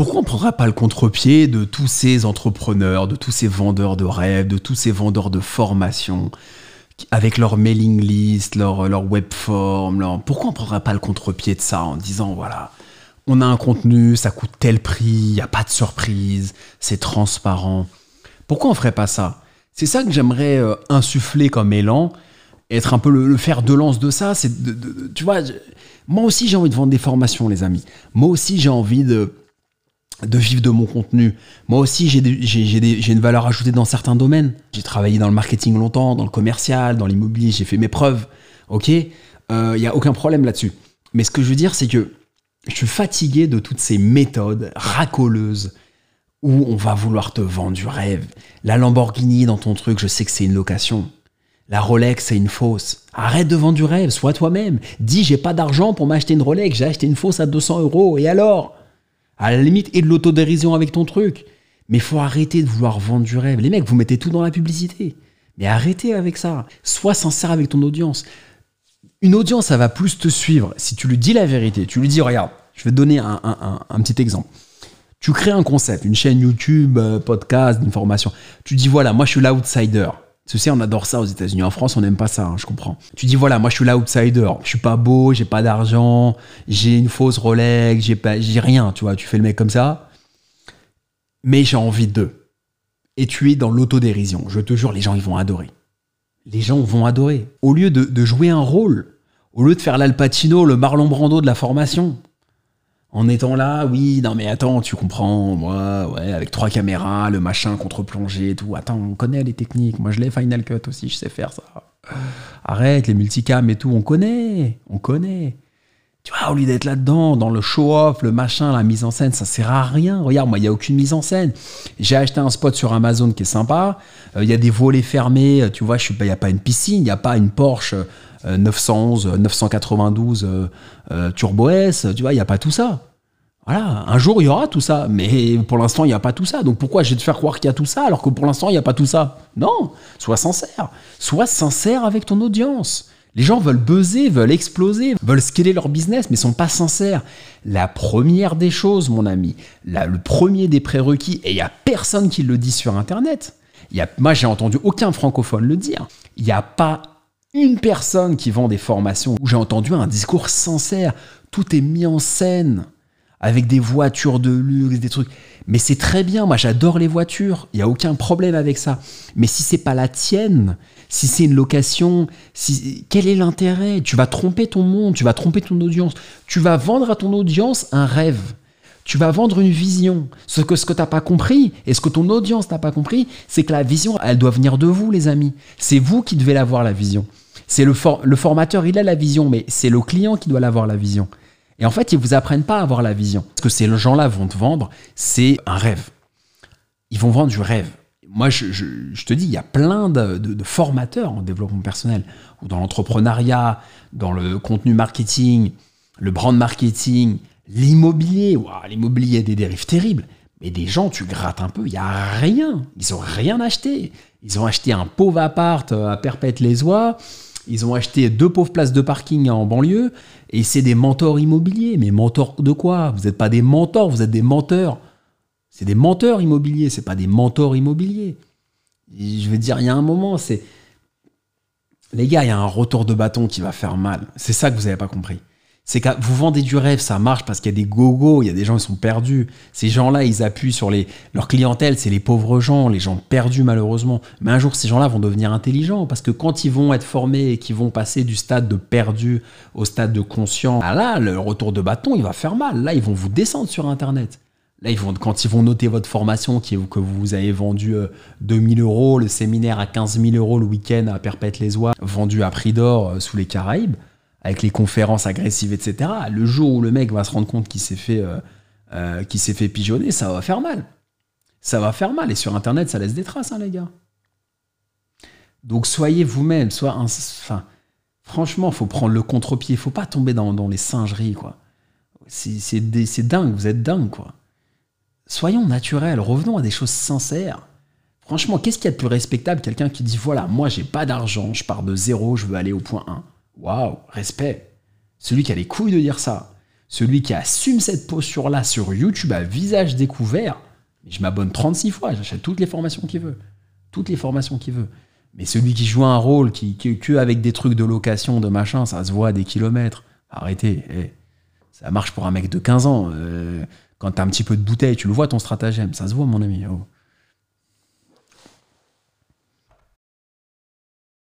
Pourquoi on ne prendrait pas le contre-pied de tous ces entrepreneurs, de tous ces vendeurs de rêves, de tous ces vendeurs de formation, avec leur mailing list, leur, leur webform, leur... pourquoi on ne prendrait pas le contre-pied de ça en disant, voilà, on a un contenu, ça coûte tel prix, il n'y a pas de surprise, c'est transparent. Pourquoi on ferait pas ça? C'est ça que j'aimerais euh, insuffler comme élan, être un peu le, fer de lance de ça. C'est tu vois, moi aussi j'ai envie de vendre des formations, les amis. Moi aussi j'ai envie de de vivre de mon contenu. Moi aussi, j'ai une valeur ajoutée dans certains domaines. J'ai travaillé dans le marketing longtemps, dans le commercial, dans l'immobilier, j'ai fait mes preuves. Ok? Il euh, n'y a aucun problème là-dessus. Mais ce que je veux dire, c'est que je suis fatigué de toutes ces méthodes racoleuses où on va vouloir te vendre du rêve. La Lamborghini dans ton truc, je sais que c'est une location. La Rolex, c'est une fausse. Arrête de vendre du rêve, sois toi-même. Dis, j'ai pas d'argent pour m'acheter une Rolex, j'ai acheté une fausse à 200 euros, et alors? À la limite, et de l'autodérision avec ton truc. Mais faut arrêter de vouloir vendre du rêve. Les mecs, vous mettez tout dans la publicité. Mais arrêtez avec ça. Sois sincère avec ton audience. Une audience, ça va plus te suivre si tu lui dis la vérité. Tu lui dis, regarde, je vais te donner un, petit exemple. Tu crées un concept, une chaîne YouTube, euh, podcast, une formation. Tu dis, voilà, moi je suis l'outsider. Sais, on adore ça aux États-Unis. En France, on n'aime pas ça, hein, je comprends. Tu dis, voilà, moi je suis l'outsider. Je suis pas beau, j'ai pas d'argent, j'ai une fausse Rolex, j'ai rien, tu vois. Tu fais le mec comme ça. Mais j'ai envie d'eux. Et tu es dans l'autodérision. Je te jure, les gens, ils vont adorer les gens vont adorer. Au lieu de, jouer un rôle, au lieu de faire l'Alpatino, le Marlon Brando de la formation, en étant là, oui, non mais attends, tu comprends, moi, ouais, avec trois caméras, le machin contre-plongée et tout. Attends, on connaît les techniques. Moi, je l'ai Final Cut aussi, je sais faire ça. Arrête, les multicams et tout, on connaît, on connaît. Tu vois, au lieu d'être là-dedans, dans le show-off, le machin, la mise en scène, ça sert à rien. Regarde, moi, il n'y a aucune mise en scène. J'ai acheté un spot sur Amazon qui est sympa. Euh, il y a des volets fermés. Euh, tu vois, il n'y a pas une piscine, il n'y a pas une Porsche 911, 992 Turbo S. Tu vois, il n'y a pas tout ça. Voilà, un jour il y aura tout ça, mais pour l'instant il n'y a pas tout ça. Donc pourquoi je vais te faire croire qu'il y a tout ça alors que pour l'instant il n'y a pas tout ça? Non, sois sincère. Sois sincère avec ton audience. Les gens veulent buzzer, veulent exploser, veulent scaler leur business, mais sont pas sincères. La première des choses, mon ami, le premier des prérequis, et il n'y a personne qui le dit sur Internet. Y a, moi, j'ai entendu aucun francophone le dire. Il n'y a pas une personne qui vend des formations où j'ai entendu un discours sincère. Tout est mis en scène avec des voitures de luxe, des trucs. Mais c'est très bien, moi j'adore les voitures, il n'y a aucun problème avec ça. Mais si c'est pas la tienne, si c'est une location, si, quel est l'intérêt? Tu vas tromper ton monde, tu vas tromper ton audience, tu vas vendre à ton audience un rêve. Tu vas vendre une vision. Ce que, ce que tu n'as pas compris et ce que ton audience n'a pas compris, c'est que la vision, elle doit venir de vous, les amis. C'est vous qui devez l'avoir, la vision. C'est le, formateur, il a la vision, mais c'est le client qui doit l'avoir, la vision. Et en fait, ils vous apprennent pas à avoir la vision. Ce que ces gens-là vont te vendre, c'est un rêve. Ils vont vendre du rêve moi, je, te dis, il y a plein de, formateurs en développement personnel, ou dans l'entrepreneuriat, dans le contenu marketing, le brand marketing, l'immobilier. l'immobilier, il y a des dérives terribles. Mais des gens, tu grattes un peu, il n'y a rien. Ils n'ont rien acheté. Ils ont acheté un pauvre appart à Perpète-les-Oies. Ils ont acheté deux pauvres places de parking en banlieue. Et c'est des mentors immobiliers. Mais mentors de quoi? Vous n'êtes pas des mentors, vous êtes des menteurs. C'est des menteurs immobiliers, c'est pas des mentors immobiliers. je veux dire, il y a un moment, c'est. Les gars, il y a un retour de bâton qui va faire mal. C'est ça que vous n'avez pas compris. C'est que vous vendez du rêve, ça marche parce qu'il y a des gogos, il y a des gens qui sont perdus. Ces gens-là, ils appuient sur les, leur clientèle, c'est les pauvres gens, les gens perdus malheureusement. Mais un jour, ces gens-là vont devenir intelligents parce que quand ils vont être formés et qu'ils vont passer du stade de perdu au stade de conscient, ah là, le retour de bâton, il va faire mal. Là, ils vont vous descendre sur Internet. Là, ils vont, quand ils vont noter votre formation qui, que vous avez vendu 2000 euh, euros, le séminaire à 15 000 euros le week-end à Perpète-les-Oies, vendu à prix d'or euh, sous les Caraïbes, avec les conférences agressives, etc. Le jour où le mec va se rendre compte qu'il s'est fait, euh, s'est fait pigeonner, ça va faire mal. Ça va faire mal. Et sur Internet, ça laisse des traces, hein, les gars. Donc soyez vous-même. Soit enfin, franchement, faut prendre le contre-pied. Faut pas tomber dans, dans les singeries, quoi. C'est dingue. Vous êtes dingue, quoi. Soyons naturels, revenons à des choses sincères. Franchement, qu'est-ce qu'il y a de plus respectable quelqu'un qui dit voilà, moi j'ai pas d'argent, je pars de zéro, je veux aller au point 1. Waouh, respect. Celui qui a les couilles de dire ça. Celui qui assume cette posture-là sur YouTube à visage découvert, je m'abonne 36 fois, j'achète toutes les formations qu'il veut. Toutes les formations qu'il veut. Mais celui qui joue un rôle, qui, que avec des trucs de location, de machin, ça se voit à des kilomètres. Arrêtez. Eh. Ça marche pour un mec de 15 ans. Euh, quand t'as un petit peu de bouteille, tu le vois ton stratagème. Ça se voit, mon ami. Oh.